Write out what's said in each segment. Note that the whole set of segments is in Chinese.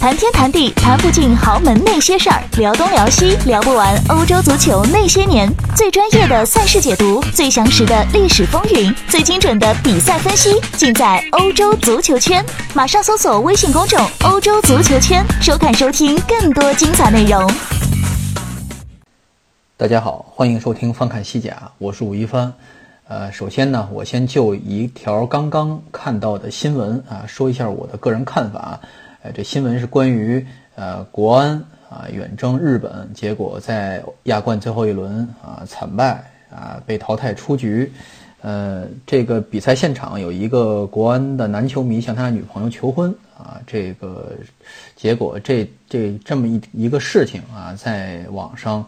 谈天谈地谈不尽豪门那些事儿，聊东聊西聊不完欧洲足球那些年。最专业的赛事解读，最详实的历史风云，最精准的比赛分析，尽在欧洲足球圈。马上搜索微信公众“欧洲足球圈”，收看收听更多精彩内容。大家好，欢迎收听翻看西甲，我是吴一帆。呃，首先呢，我先就一条刚刚看到的新闻啊，说一下我的个人看法。哎，这新闻是关于呃国安啊远征日本，结果在亚冠最后一轮啊惨败啊被淘汰出局。呃，这个比赛现场有一个国安的男球迷向他的女朋友求婚啊，这个结果这这这么一一个事情啊，在网上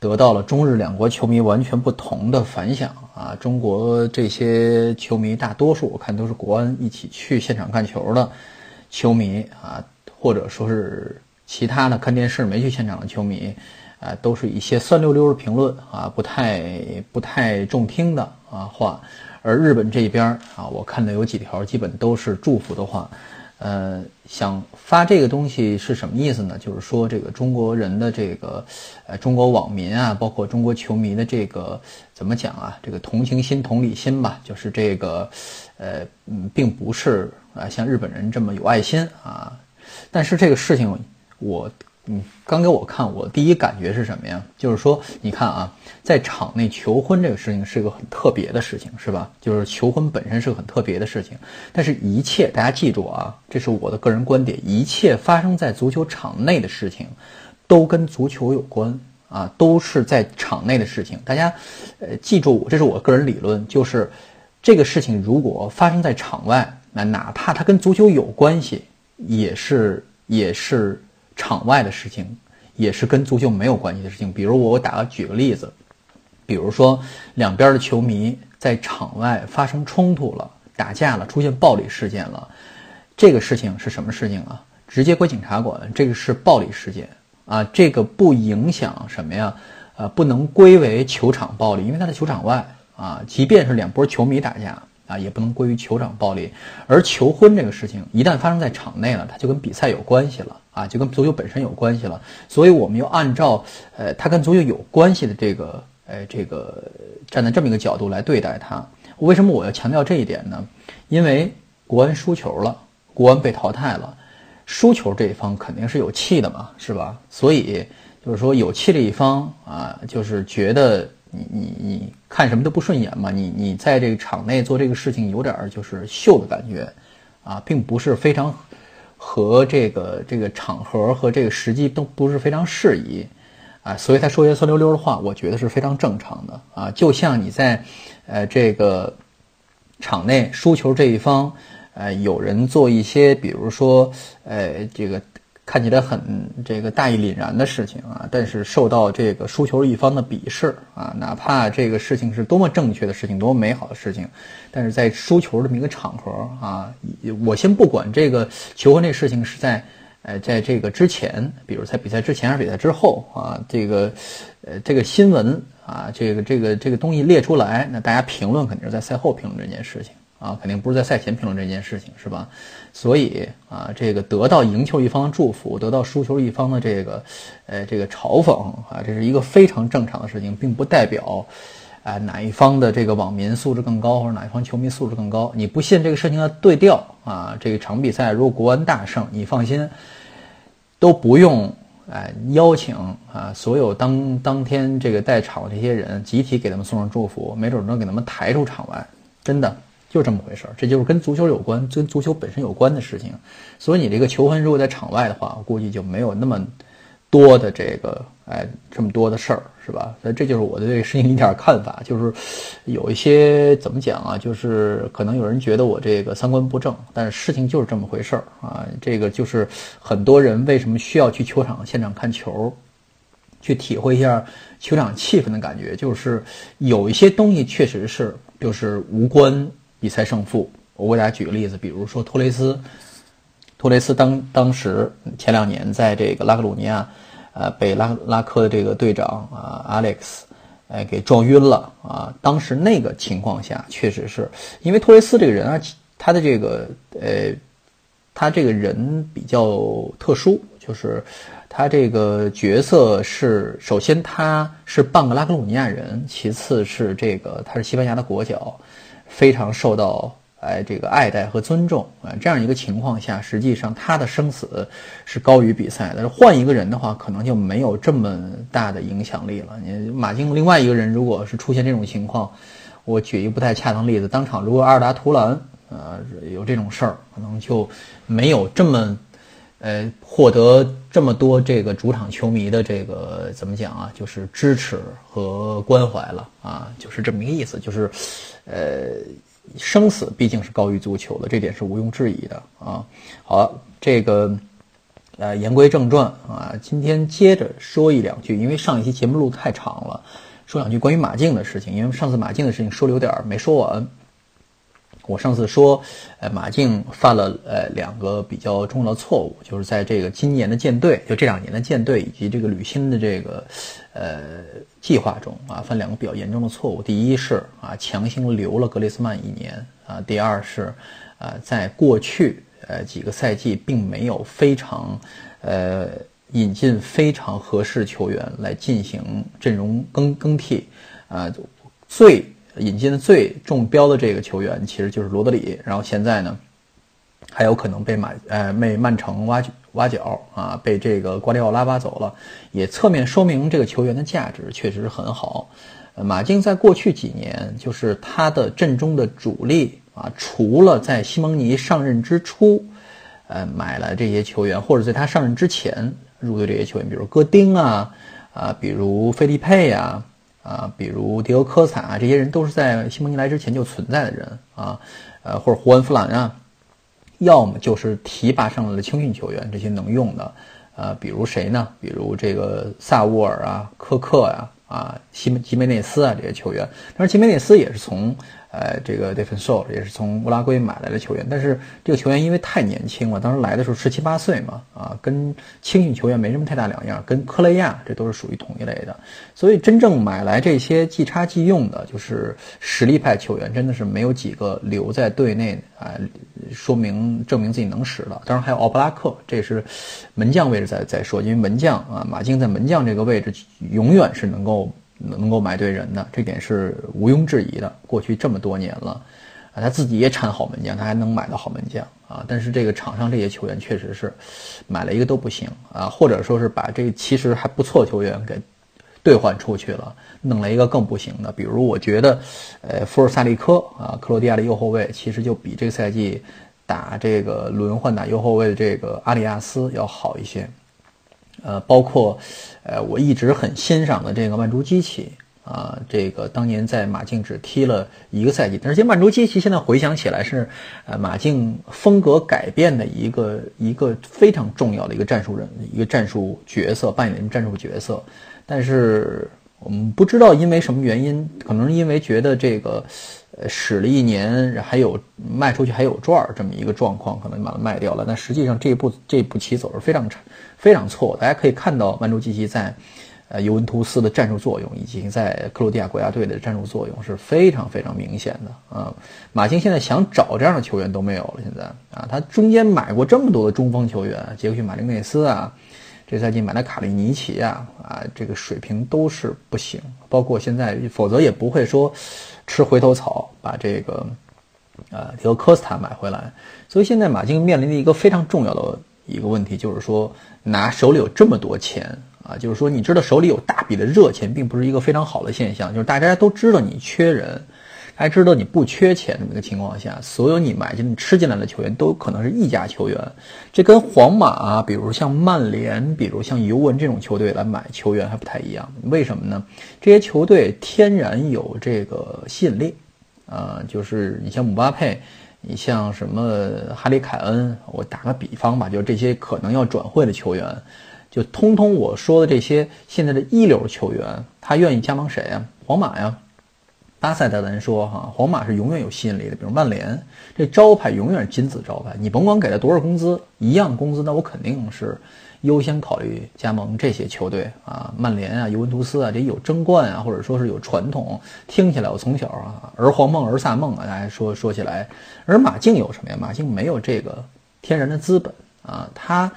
得到了中日两国球迷完全不同的反响啊。中国这些球迷大多数我看都是国安一起去现场看球的。球迷啊，或者说是其他的看电视没去现场的球迷，啊，都是一些酸溜溜的评论啊，不太不太中听的啊话。而日本这边啊，我看到有几条基本都是祝福的话。呃，想发这个东西是什么意思呢？就是说这个中国人的这个，呃，中国网民啊，包括中国球迷的这个怎么讲啊？这个同情心、同理心吧，就是这个，呃，嗯，并不是啊像日本人这么有爱心啊。但是这个事情我。嗯，刚给我看，我第一感觉是什么呀？就是说，你看啊，在场内求婚这个事情是个很特别的事情，是吧？就是求婚本身是个很特别的事情，但是一切大家记住啊，这是我的个人观点，一切发生在足球场内的事情，都跟足球有关啊，都是在场内的事情。大家，呃，记住，这是我个人理论，就是这个事情如果发生在场外，那哪怕它跟足球有关系，也是也是。场外的事情也是跟足球没有关系的事情，比如我我打个举个例子，比如说两边的球迷在场外发生冲突了、打架了、出现暴力事件了，这个事情是什么事情啊？直接归警察管，这个是暴力事件啊，这个不影响什么呀？呃，不能归为球场暴力，因为他在球场外啊，即便是两波球迷打架。啊，也不能归于球场暴力，而求婚这个事情一旦发生在场内了，它就跟比赛有关系了啊，就跟足球本身有关系了。所以我们要按照呃，它跟足球有关系的这个，呃，这个站在这么一个角度来对待它。为什么我要强调这一点呢？因为国安输球了，国安被淘汰了，输球这一方肯定是有气的嘛，是吧？所以就是说有气的一方啊，就是觉得。你你你看什么都不顺眼嘛？你你在这个场内做这个事情有点就是秀的感觉，啊，并不是非常和这个这个场合和这个时机都不是非常适宜，啊，所以他说些酸溜溜的话，我觉得是非常正常的啊。就像你在呃这个场内输球这一方，呃，有人做一些，比如说呃这个。看起来很这个大义凛然的事情啊，但是受到这个输球一方的鄙视啊，哪怕这个事情是多么正确的事情，多么美好的事情，但是在输球这么一个场合啊，我先不管这个求婚这事情是在，呃，在这个之前，比如在比赛之前还是比赛之后啊，这个，呃，这个新闻啊，这个这个这个东西列出来，那大家评论肯定是在赛后评论这件事情。啊，肯定不是在赛前评论这件事情，是吧？所以啊，这个得到赢球一方的祝福，得到输球一方的这个，呃，这个嘲讽啊，这是一个非常正常的事情，并不代表，啊，哪一方的这个网民素质更高，或者哪一方球迷素质更高。你不信这个事情的对调啊？这场比赛如果国安大胜，你放心，都不用哎邀请啊，所有当当天这个在场的这些人集体给他们送上祝福，没准能给他们抬出场外，真的。就这么回事儿，这就是跟足球有关、跟足球本身有关的事情。所以你这个求婚如果在场外的话，我估计就没有那么多的这个哎这么多的事儿，是吧？所以这就是我对这个事情一点看法，就是有一些怎么讲啊？就是可能有人觉得我这个三观不正，但是事情就是这么回事儿啊。这个就是很多人为什么需要去球场现场看球，去体会一下球场气氛的感觉，就是有一些东西确实是就是无关。比赛胜负，我给大家举个例子，比如说托雷斯，托雷斯当当时前两年在这个拉克鲁尼亚，呃，被拉拉科的这个队长啊，Alex，哎，给撞晕了啊。当时那个情况下，确实是因为托雷斯这个人啊，他的这个呃他这个人比较特殊，就是他这个角色是，首先他是半个拉克鲁尼亚人，其次是这个他是西班牙的国脚，非常受到。哎，这个爱戴和尊重啊，这样一个情况下，实际上他的生死是高于比赛。但是换一个人的话，可能就没有这么大的影响力了。你马竞另外一个人，如果是出现这种情况，我举一个不太恰当例子，当场如果阿尔达图兰呃有这种事儿，可能就没有这么呃获得这么多这个主场球迷的这个怎么讲啊，就是支持和关怀了啊，就是这么一个意思，就是呃。生死毕竟是高于足球的，这点是毋庸置疑的啊。好，这个呃，言归正传啊，今天接着说一两句，因为上一期节目录太长了，说两句关于马竞的事情，因为上次马竞的事情说的有点没说完。我上次说，呃，马竞犯了呃两个比较重要的错误，就是在这个今年的舰队，就这两年的舰队以及这个履新的这个呃计划中啊，犯两个比较严重的错误。第一是啊，强行留了格列斯曼一年啊；第二是啊，在过去呃几个赛季并没有非常呃引进非常合适球员来进行阵容更更替啊，最。引进的最中标的这个球员其实就是罗德里，然后现在呢，还有可能被马呃被曼城挖挖角啊，被这个瓜迪奥拉挖走了，也侧面说明这个球员的价值确实很好。马竞在过去几年，就是他的阵中的主力啊，除了在西蒙尼上任之初，呃买了这些球员，或者在他上任之前入队这些球员，比如戈丁啊啊，比如费利佩呀。啊，比如迪欧科萨啊，这些人都是在西蒙尼来之前就存在的人啊，呃，或者胡恩弗兰啊，要么就是提拔上来的青训球员，这些能用的，呃，比如谁呢？比如这个萨沃尔啊、科克呀、啊西吉梅内斯啊这些球员，但是吉梅内斯也是从。呃，这个 Defensor 也是从乌拉圭买来的球员，但是这个球员因为太年轻了，当时来的时候十七八岁嘛，啊，跟青训球员没什么太大两样，跟科雷亚这都是属于同一类的，所以真正买来这些即插即用的，就是实力派球员，真的是没有几个留在队内啊，说明证明自己能使的。当然还有奥布拉克，这是门将位置在在说，因为门将啊，马竞在门将这个位置永远是能够。能够买对人的，这点是毋庸置疑的。过去这么多年了，啊，他自己也产好门将，他还能买到好门将啊。但是这个场上这些球员确实是买了一个都不行啊，或者说是把这其实还不错球员给兑换出去了，弄了一个更不行的。比如我觉得，呃，福尔萨利科啊，克罗地亚的右后卫，其实就比这个赛季打这个轮换打右后卫的这个阿里亚斯要好一些。呃，包括，呃，我一直很欣赏的这个曼朱基奇啊，这个当年在马竞只踢了一个赛季，而且曼朱基奇现在回想起来是，呃，马竞风格改变的一个一个非常重要的一个战术人，一个战术角色扮演的战术角色，但是我们不知道因为什么原因，可能因为觉得这个。呃，使了一年，还有卖出去还有赚儿这么一个状况，可能把它卖掉了。但实际上这步这步棋走是非常差、非常错。大家可以看到曼朱基奇在呃尤文图斯的战术作用，以及在克罗地亚国家队的战术作用是非常非常明显的啊。马竞现在想找这样的球员都没有了。现在啊，他中间买过这么多的中锋球员，杰克逊马丁内斯啊，这赛季买了卡利尼奇啊，啊，这个水平都是不行。包括现在，否则也不会说。吃回头草，把这个，呃，和科斯塔买回来。所以现在马竞面临的一个非常重要的一个问题，就是说拿手里有这么多钱啊，就是说你知道手里有大笔的热钱，并不是一个非常好的现象。就是大家都知道你缺人。还知道你不缺钱这么一个情况下，所有你买进、吃进来的球员都可能是溢价球员。这跟皇马，比如像曼联，比如像尤文这种球队来买球员还不太一样。为什么呢？这些球队天然有这个吸引力，啊，就是你像姆巴佩，你像什么哈里凯恩，我打个比方吧，就这些可能要转会的球员，就通通我说的这些现在的一流球员，他愿意加盟谁呀？皇马呀。巴塞的人说：“哈，皇马是永远有吸引力的。比如曼联，这招牌永远是金字招牌。你甭管给他多少工资，一样工资，那我肯定是优先考虑加盟这些球队啊。曼联啊，尤文图斯啊，这有争冠啊，或者说是有传统。听起来我从小啊儿皇梦儿萨梦啊，大家说说起来。而马竞有什么呀？马竞没有这个。”天然的资本啊，他。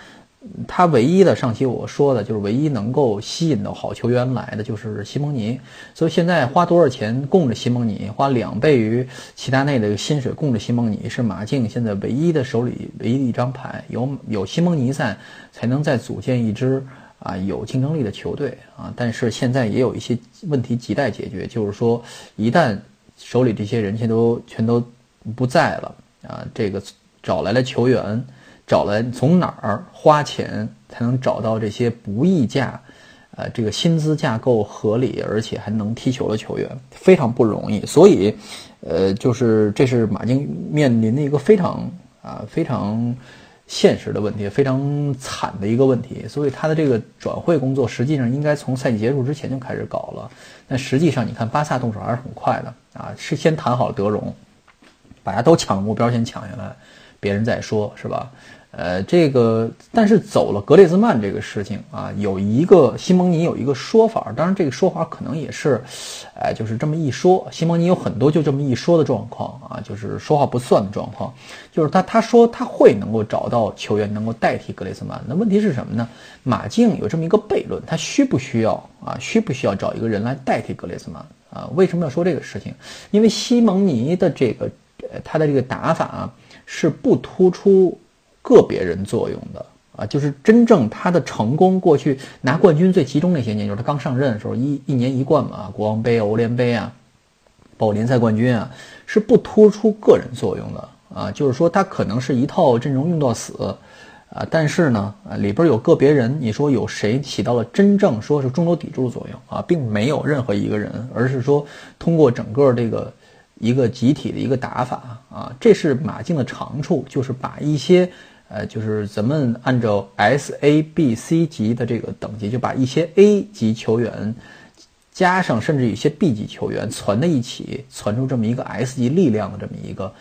他唯一的上期我说的就是唯一能够吸引到好球员来的就是西蒙尼，所以现在花多少钱供着西蒙尼，花两倍于齐达内的薪水供着西蒙尼，是马竞现在唯一的手里唯一一张牌，有有西蒙尼在，才能再组建一支啊有竞争力的球队啊。但是现在也有一些问题亟待解决，就是说一旦手里这些人全都全都不在了啊，这个找来了球员。找来从哪儿花钱才能找到这些不溢价，呃，这个薪资架构合理而且还能踢球的球员，非常不容易。所以，呃，就是这是马竞面临的一个非常啊非常现实的问题，非常惨的一个问题。所以他的这个转会工作实际上应该从赛季结束之前就开始搞了。但实际上，你看巴萨动手还是很快的啊，是先谈好德容，大家都抢目标先抢下来，别人再说，是吧？呃，这个但是走了格列兹曼这个事情啊，有一个西蒙尼有一个说法，当然这个说法可能也是，哎，就是这么一说。西蒙尼有很多就这么一说的状况啊，就是说话不算的状况，就是他他说他会能够找到球员能够代替格列兹曼。那问题是什么呢？马竞有这么一个悖论，他需不需要啊？需不需要找一个人来代替格列兹曼啊？为什么要说这个事情？因为西蒙尼的这个呃他的这个打法啊是不突出。个别人作用的啊，就是真正他的成功，过去拿冠军最集中那些年，就是他刚上任的时候，一一年一冠嘛，国王杯、欧联杯啊，包括联赛冠军啊，是不突出个人作用的啊。就是说，他可能是一套阵容用到死啊，但是呢，啊里边有个别人，你说有谁起到了真正说是中流砥柱的作用啊，并没有任何一个人，而是说通过整个这个一个集体的一个打法啊，这是马竞的长处，就是把一些。呃，就是咱们按照 S、A、B、C 级的这个等级，就把一些 A 级球员加上，甚至一些 B 级球员攒在一起，攒出这么一个 S 级力量的这么一个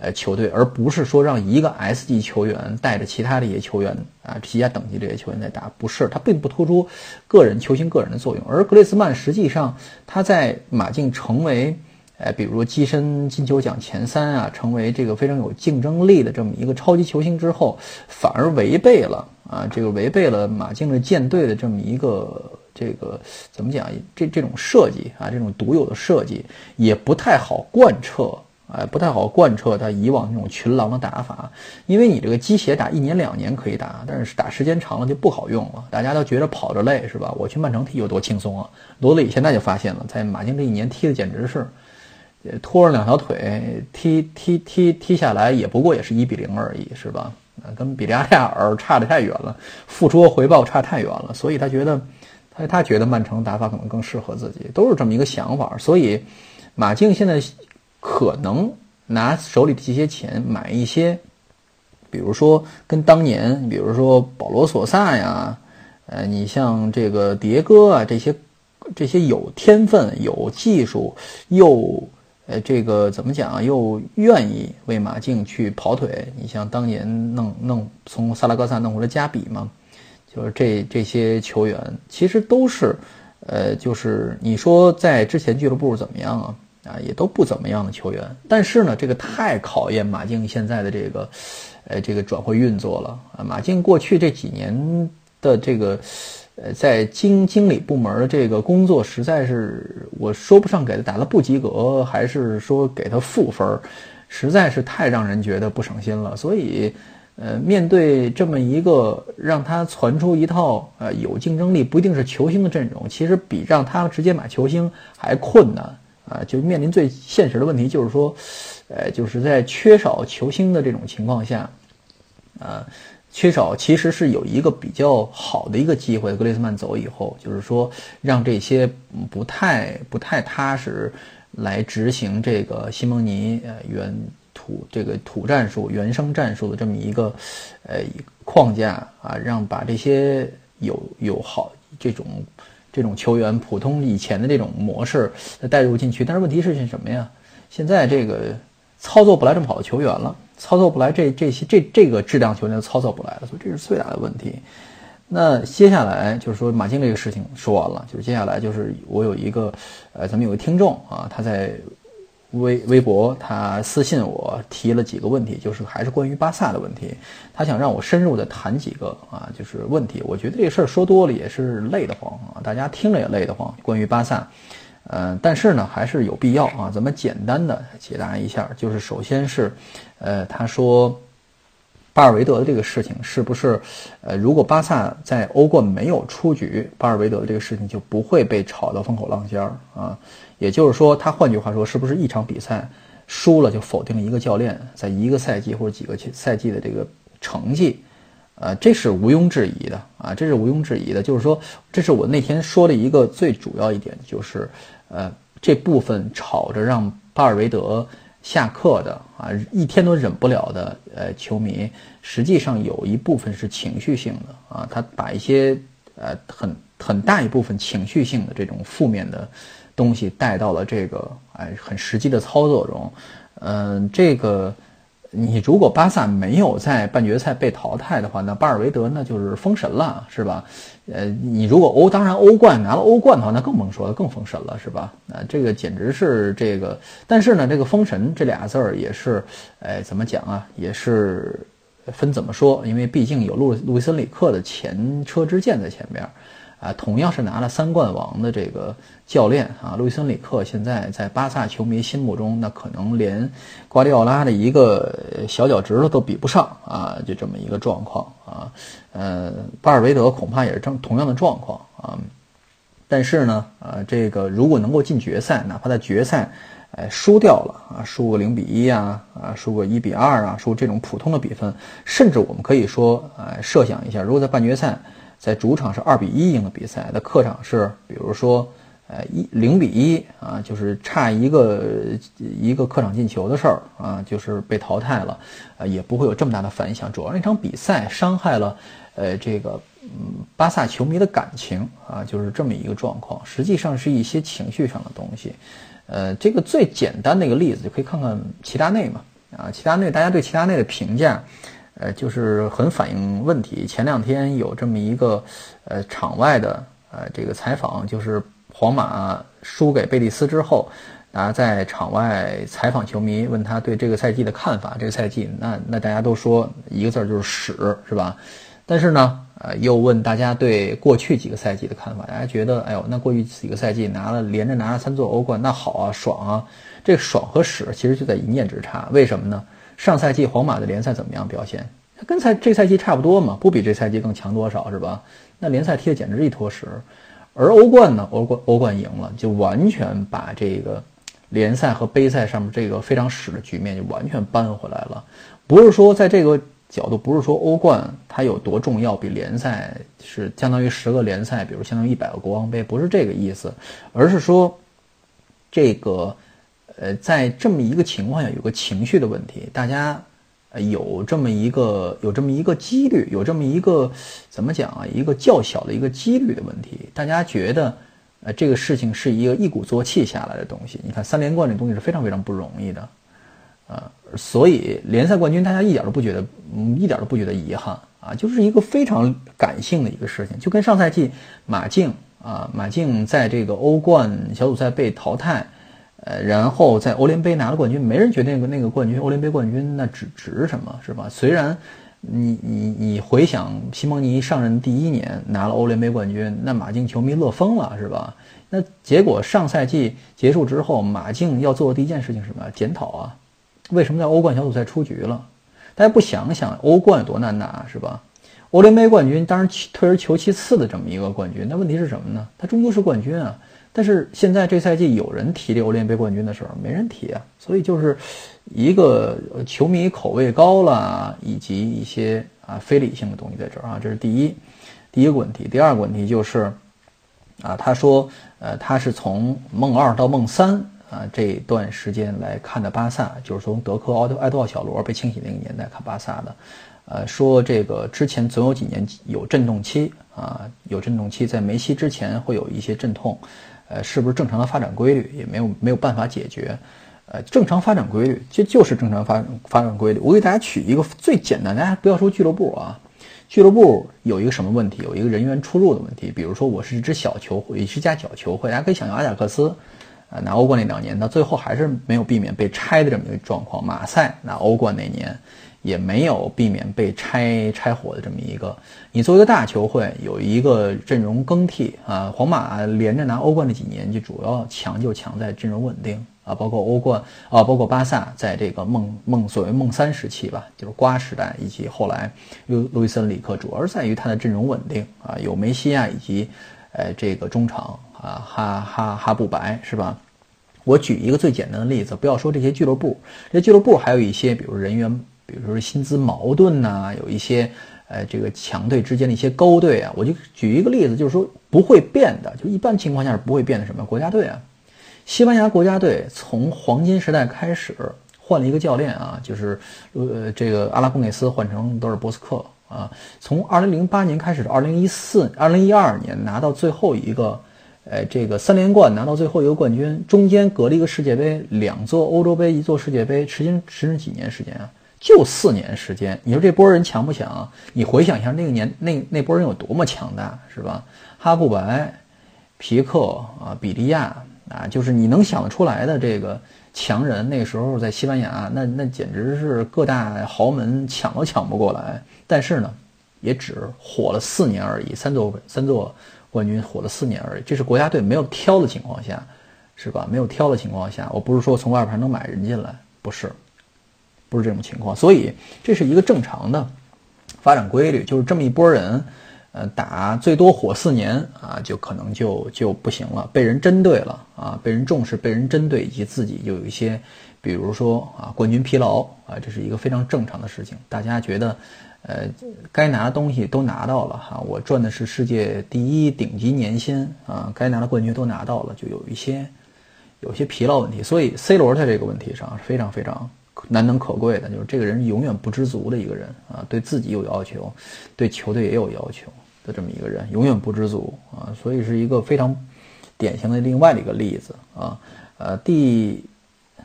呃球队，而不是说让一个 S 级球员带着其他的一些球员啊，其他等级这些球员在打，不是，他并不突出个人球星个人的作用。而格列斯曼实际上他在马竞成为。哎，比如跻身金球奖前三啊，成为这个非常有竞争力的这么一个超级球星之后，反而违背了啊，这个违背了马竞的舰队的这么一个这个怎么讲？这这种设计啊，这种独有的设计也不太好贯彻，哎，不太好贯彻他以往那种群狼的打法，因为你这个机械打一年两年可以打，但是打时间长了就不好用了，大家都觉得跑着累是吧？我去曼城踢有多轻松啊？罗德里现在就发现了，在马竞这一年踢的简直是。拖着两条腿踢踢踢踢下来，也不过也是一比零而已，是吧？跟比利亚利亚尔差得太远了，付出和回报差太远了，所以他觉得，他他觉得曼城打法可能更适合自己，都是这么一个想法。所以，马竞现在可能拿手里的这些钱买一些，比如说跟当年，比如说保罗索萨呀，呃，你像这个迭戈啊，这些这些有天分、有技术又。呃，这个怎么讲啊？又愿意为马竞去跑腿。你像当年弄弄从萨拉戈萨弄回来加比嘛，就是这这些球员其实都是，呃，就是你说在之前俱乐部怎么样啊？啊，也都不怎么样的球员。但是呢，这个太考验马竞现在的这个，呃，这个转会运作了啊。马竞过去这几年的这个。呃，在经经理部门这个工作，实在是我说不上给他打了不及格，还是说给他负分，实在是太让人觉得不省心了。所以，呃，面对这么一个让他传出一套呃有竞争力、不一定是球星的阵容，其实比让他直接买球星还困难啊！就面临最现实的问题，就是说，呃，就是在缺少球星的这种情况下，啊。缺少其实是有一个比较好的一个机会，格雷斯曼走以后，就是说让这些不太不太踏实来执行这个西蒙尼呃原土这个土战术原生战术的这么一个呃框架啊，让把这些有有好这种这种球员普通以前的这种模式带入进去，但是问题是什么呀？现在这个操作不来这么好的球员了。操作不来，这这些这这个质量球员操作不来了，所以这是最大的问题。那接下来就是说马竞这个事情说完了，就是接下来就是我有一个呃，咱们有个听众啊，他在微微博，他私信我提了几个问题，就是还是关于巴萨的问题，他想让我深入的谈几个啊，就是问题。我觉得这事儿说多了也是累得慌啊，大家听了也累得慌。关于巴萨，呃，但是呢还是有必要啊，咱们简单的解答一下，就是首先是，呃，他说。巴尔韦德的这个事情是不是，呃，如果巴萨在欧冠没有出局，巴尔韦德的这个事情就不会被炒到风口浪尖儿啊？也就是说，他换句话说，是不是一场比赛输了就否定一个教练在一个赛季或者几个赛季的这个成绩？呃，这是毋庸置疑的啊，这是毋庸置疑的。就是说，这是我那天说的一个最主要一点，就是呃，这部分吵着让巴尔韦德。下课的啊，一天都忍不了的，呃，球迷实际上有一部分是情绪性的啊，他把一些呃很很大一部分情绪性的这种负面的东西带到了这个哎很实际的操作中，嗯，这个。你如果巴萨没有在半决赛被淘汰的话，那巴尔韦德那就是封神了，是吧？呃，你如果欧当然欧冠拿了欧冠的话，那更甭说了，更封神了，是吧？啊，这个简直是这个，但是呢，这个封神这俩字儿也是，哎，怎么讲啊？也是分怎么说，因为毕竟有路路易森里克的前车之鉴在前边。啊，同样是拿了三冠王的这个教练啊，路易森里克现在在巴萨球迷心目中，那可能连瓜迪奥拉的一个小脚趾头都比不上啊，就这么一个状况啊。呃，巴尔韦德恐怕也是正同样的状况啊。但是呢，呃，这个如果能够进决赛，哪怕在决赛，哎，输掉了啊，输个零比一啊，啊，输个一比二啊，输这种普通的比分，甚至我们可以说，呃，设想一下，如果在半决赛。在主场是二比一赢的比赛，在客场是比如说，呃一零比一啊，就是差一个一个客场进球的事儿啊，就是被淘汰了，呃也不会有这么大的反响。主要那场比赛伤害了，呃这个嗯巴萨球迷的感情啊，就是这么一个状况。实际上是一些情绪上的东西，呃这个最简单的一个例子就可以看看齐达内嘛啊，齐达内大家对齐达内的评价。呃，就是很反映问题。前两天有这么一个，呃，场外的呃这个采访，就是皇马输给贝蒂斯之后，大家在场外采访球迷，问他对这个赛季的看法。这个赛季，那那大家都说一个字儿就是屎，是吧？但是呢，呃，又问大家对过去几个赛季的看法。大家觉得，哎呦，那过去几个赛季拿了连着拿了三座欧冠，那好啊，爽啊！这爽和屎其实就在一念之差。为什么呢？上赛季皇马的联赛怎么样表现？跟赛这赛季差不多嘛，不比这赛季更强多少是吧？那联赛踢的简直一坨屎，而欧冠呢，欧冠欧冠赢了，就完全把这个联赛和杯赛上面这个非常屎的局面就完全扳回来了。不是说在这个角度，不是说欧冠它有多重要，比联赛是相当于十个联赛，比如相当于一百个国王杯，不是这个意思，而是说这个。呃，在这么一个情况下，有个情绪的问题，大家呃有这么一个有这么一个几率，有这么一个怎么讲啊？一个较小的一个几率的问题，大家觉得呃这个事情是一个一鼓作气下来的东西。你看三连冠这东西是非常非常不容易的，啊，所以联赛冠军大家一点都不觉得，嗯，一点都不觉得遗憾啊，就是一个非常感性的一个事情，就跟上赛季马竞啊，马竞在这个欧冠小组赛被淘汰。呃，然后在欧联杯拿了冠军，没人觉得那个那个冠军，欧联杯冠军那值值什么，是吧？虽然你你你回想西蒙尼上任第一年拿了欧联杯冠军，那马竞球迷乐疯了，是吧？那结果上赛季结束之后，马竞要做的第一件事情是什么？检讨啊，为什么在欧冠小组赛出局了？大家不想想欧冠有多难拿，是吧？欧联杯冠军当然退而求其次的这么一个冠军，那问题是什么呢？他终究是冠军啊。但是现在这赛季有人提这欧联杯冠军的时候，没人提啊，所以就是一个球迷口味高了，以及一些啊非理性的东西在这儿啊，这是第一第一个问题。第二个问题就是啊，他说呃他是从梦二到梦三啊这段时间来看的巴萨，就是从德科奥埃多奥小罗被清洗那个年代看巴萨的，呃说这个之前总有几年有阵痛期啊，有阵痛期，在梅西之前会有一些阵痛。呃，是不是正常的发展规律也没有没有办法解决？呃，正常发展规律这就是正常发发展规律。我给大家举一个最简单，大家不要说俱乐部啊，俱乐部有一个什么问题？有一个人员出入的问题。比如说，我是一支小球会，是一家小球会，大家可以想象阿贾克斯，呃拿欧冠那两年，到最后还是没有避免被拆的这么一个状况。马赛拿欧冠那年。也没有避免被拆拆伙的这么一个。你作为一个大球会，有一个阵容更替啊。皇马连着拿欧冠那几年，就主要强就强在阵容稳定啊。包括欧冠啊，包括巴萨在这个梦梦所谓梦三时期吧，就是瓜时代，以及后来路路易斯恩里克，主要是在于他的阵容稳定啊，有梅西啊以及呃这个中场啊哈哈哈布白是吧？我举一个最简单的例子，不要说这些俱乐部，这些俱乐部还有一些比如人员。比如说薪资矛盾呐，有一些，呃，这个强队之间的一些勾兑啊，我就举一个例子，就是说不会变的，就一般情况下是不会变的什么国家队啊，西班牙国家队从黄金时代开始换了一个教练啊，就是呃这个阿拉贡内斯换成德尔波斯克啊，从二零零八年开始到二零一四、二零一二年拿到最后一个，呃这个三连冠拿到最后一个冠军，中间隔了一个世界杯，两座欧洲杯，一座世界杯，持间持续几年时间啊？就四年时间，你说这波人强不强？你回想一下那个年那那波人有多么强大，是吧？哈布白、皮克啊、比利亚啊，就是你能想得出来的这个强人，那时候在西班牙，那那简直是各大豪门抢都抢不过来。但是呢，也只火了四年而已，三座三座冠军火了四年而已。这是国家队没有挑的情况下，是吧？没有挑的情况下，我不是说从外边能买人进来，不是。不是这种情况，所以这是一个正常的发展规律，就是这么一波人，呃，打最多火四年啊，就可能就就不行了，被人针对了啊，被人重视，被人针对，以及自己就有一些，比如说啊，冠军疲劳啊，这是一个非常正常的事情。大家觉得，呃，该拿的东西都拿到了哈，我赚的是世界第一顶级年薪啊，该拿的冠军都拿到了，就有一些有些疲劳问题。所以 C 罗在这个问题上是非常非常。难能可贵的就是这个人永远不知足的一个人啊，对自己有要求，对球队也有要求的这么一个人，永远不知足啊，所以是一个非常典型的另外的一个例子啊。呃，第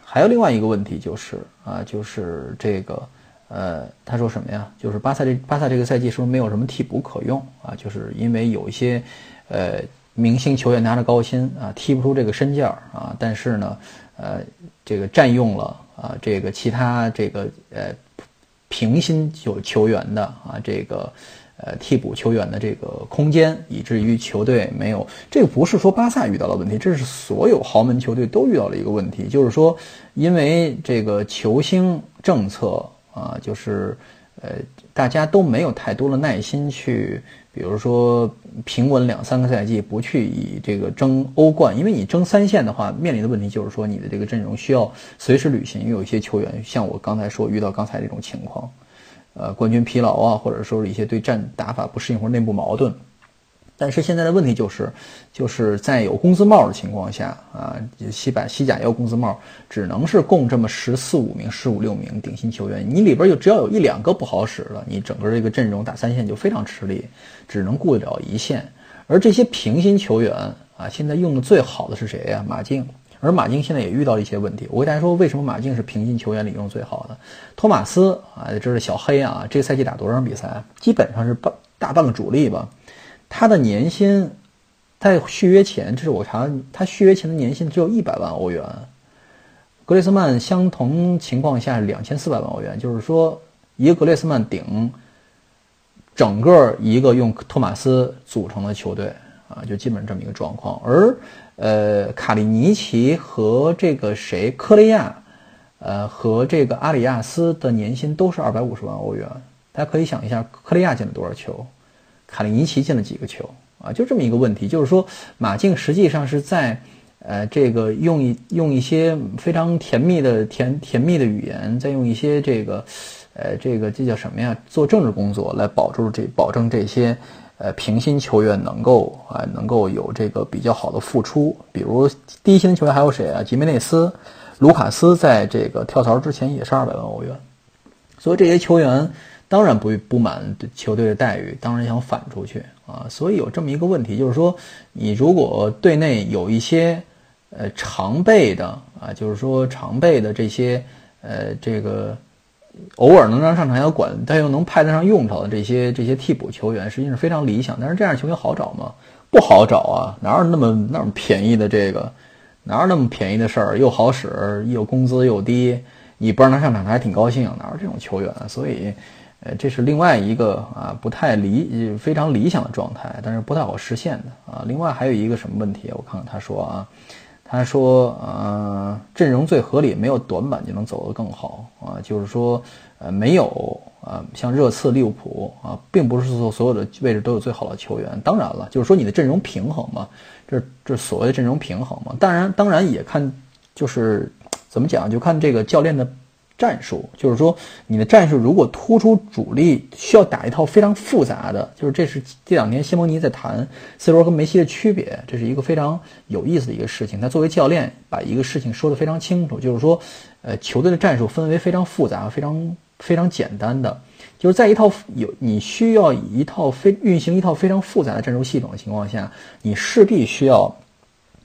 还有另外一个问题就是啊，就是这个呃，他说什么呀？就是巴萨这巴萨这个赛季是不是没有什么替补可用啊？就是因为有一些呃明星球员拿着高薪啊，踢不出这个身价啊，但是呢，呃，这个占用了。啊，这个其他这个呃平薪就球员的啊，这个呃替补球员的这个空间，以至于球队没有这个不是说巴萨遇到了问题，这是所有豪门球队都遇到了一个问题，就是说因为这个球星政策啊，就是呃大家都没有太多的耐心去。比如说平稳两三个赛季不去以这个争欧冠，因为你争三线的话，面临的问题就是说你的这个阵容需要随时履行，有一些球员像我刚才说遇到刚才这种情况，呃，冠军疲劳啊，或者说是一些对战打法不适应或者内部矛盾。但是现在的问题就是，就是在有工资帽的情况下啊，西甲西甲也有工资帽，只能是供这么十四五名、十五六名顶薪球员，你里边就只要有一两个不好使了，你整个这个阵容打三线就非常吃力，只能顾得了一线。而这些平薪球员啊，现在用的最好的是谁呀？马竞。而马竞现在也遇到了一些问题。我给大家说，为什么马竞是平薪球员里用最好的？托马斯啊，这是小黑啊，这个赛季打多少场比赛？基本上是半大半个主力吧。他的年薪在续约前，这是我查，他续约前的年薪只有一百万欧元。格列斯曼相同情况下两千四百万欧元，就是说一个格列斯曼顶整个一个用托马斯组成的球队啊，就基本这么一个状况。而呃，卡利尼奇和这个谁科雷亚，呃和这个阿里亚斯的年薪都是二百五十万欧元。大家可以想一下，科雷亚进了多少球？卡利尼奇进了几个球啊？就这么一个问题，就是说马竞实际上是在，呃，这个用一用一些非常甜蜜的甜甜蜜的语言，再用一些这个，呃，这个这叫什么呀？做政治工作来保住这保证这些，呃，平薪球员能够啊能够有这个比较好的付出。比如低薪球员还有谁啊？吉梅内斯、卢卡斯在这个跳槽之前也是二百万欧元，所以这些球员。当然不不满球队的待遇，当然想反出去啊！所以有这么一个问题，就是说，你如果队内有一些呃常备的啊，就是说常备的这些呃这个偶尔能让上场要管，但又能派得上用场的这些这些替补球员，实际上是非常理想。但是这样球员好找吗？不好找啊！哪有那么那么便宜的这个哪有那么便宜的事儿？又好使，又工资又低，你不让他上场，他还挺高兴。哪有这种球员？所以，呃，这是另外一个啊，不太理非常理想的状态，但是不太好实现的啊。另外还有一个什么问题？我看看他说啊，他说呃，阵容最合理，没有短板就能走得更好啊，就是说呃没有。啊，像热刺、利物浦啊，并不是说所有的位置都有最好的球员。当然了，就是说你的阵容平衡嘛，这这所谓的阵容平衡嘛。当然，当然也看就是怎么讲，就看这个教练的战术。就是说你的战术如果突出主力，需要打一套非常复杂的，就是这是这两天西蒙尼在谈 C 罗跟梅西的区别，这是一个非常有意思的一个事情。他作为教练，把一个事情说得非常清楚，就是说，呃，球队的战术分为非常复杂、非常。非常简单的，就是在一套有你需要一套非运行一套非常复杂的战术系统的情况下，你势必需要，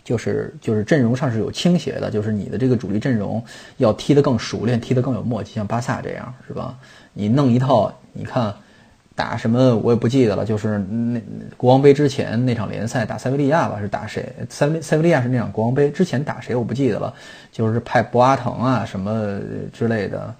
就是就是阵容上是有倾斜的，就是你的这个主力阵容要踢得更熟练，踢得更有默契，像巴萨这样是吧？你弄一套，你看打什么我也不记得了，就是那国王杯之前那场联赛打塞维利亚吧，是打谁？塞维塞维利亚是那场国王杯之前打谁？我不记得了，就是派博阿滕啊什么之类的。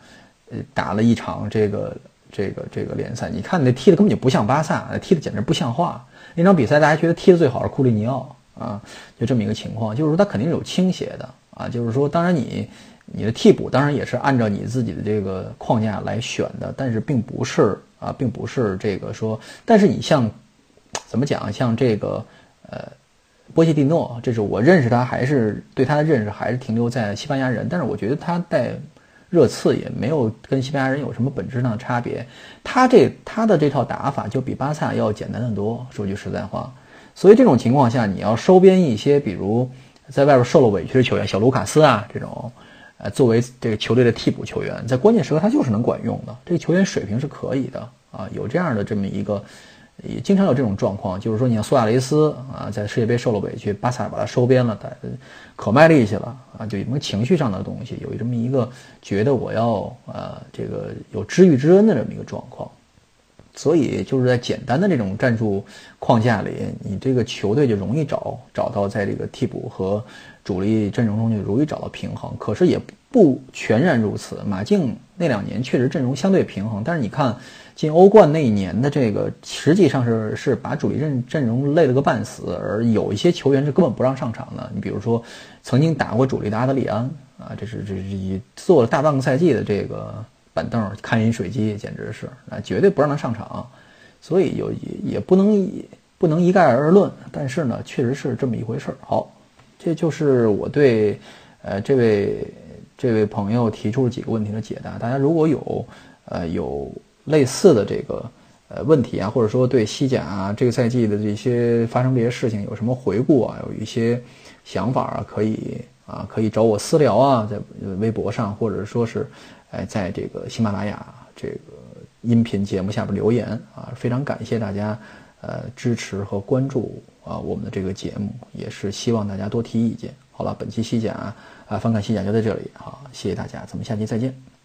呃，打了一场这个这个这个联赛，你看那踢的根本就不像巴萨，踢的简直不像话。那场比赛大家觉得踢的最好是库利尼奥啊，就这么一个情况，就是说他肯定是有倾斜的啊，就是说当然你你的替补当然也是按照你自己的这个框架来选的，但是并不是啊，并不是这个说，但是你像怎么讲，像这个呃波切蒂诺，这是我认识他还是对他的认识还是停留在西班牙人，但是我觉得他在。热刺也没有跟西班牙人有什么本质上的差别，他这他的这套打法就比巴萨要简单的多。说句实在话，所以这种情况下，你要收编一些，比如在外边受了委屈的球员，小卢卡斯啊这种，呃，作为这个球队的替补球员，在关键时刻他就是能管用的。这个球员水平是可以的啊，有这样的这么一个。也经常有这种状况，就是说，你像苏亚雷斯啊，在世界杯受了委屈，巴萨把他收编了，他可卖力气了啊，就有什么情绪上的东西，有这么一个觉得我要呃这个有知遇之恩的这么一个状况，所以就是在简单的这种战术框架里，你这个球队就容易找找到在这个替补和主力阵容中就容易找到平衡，可是也不全然如此。马竞那两年确实阵容相对平衡，但是你看。进欧冠那一年的这个，实际上是是把主力阵阵容累了个半死，而有一些球员是根本不让上场的。你比如说，曾经打过主力的阿德里安啊，这是这是以做了大半个赛季的这个板凳看饮水机，简直是啊，绝对不让他上场。所以有也也不能不能一概而论，但是呢，确实是这么一回事儿。好，这就是我对呃这位这位朋友提出了几个问题的解答。大家如果有呃有。类似的这个呃问题啊，或者说对西甲啊这个赛季的这些发生这些事情有什么回顾啊，有一些想法啊，可以啊可以找我私聊啊，在微博上，或者说是哎在这个喜马拉雅这个音频节目下边留言啊，非常感谢大家呃支持和关注啊我们的这个节目，也是希望大家多提意见。好了，本期西甲啊翻看西甲就在这里，好，谢谢大家，咱们下期再见。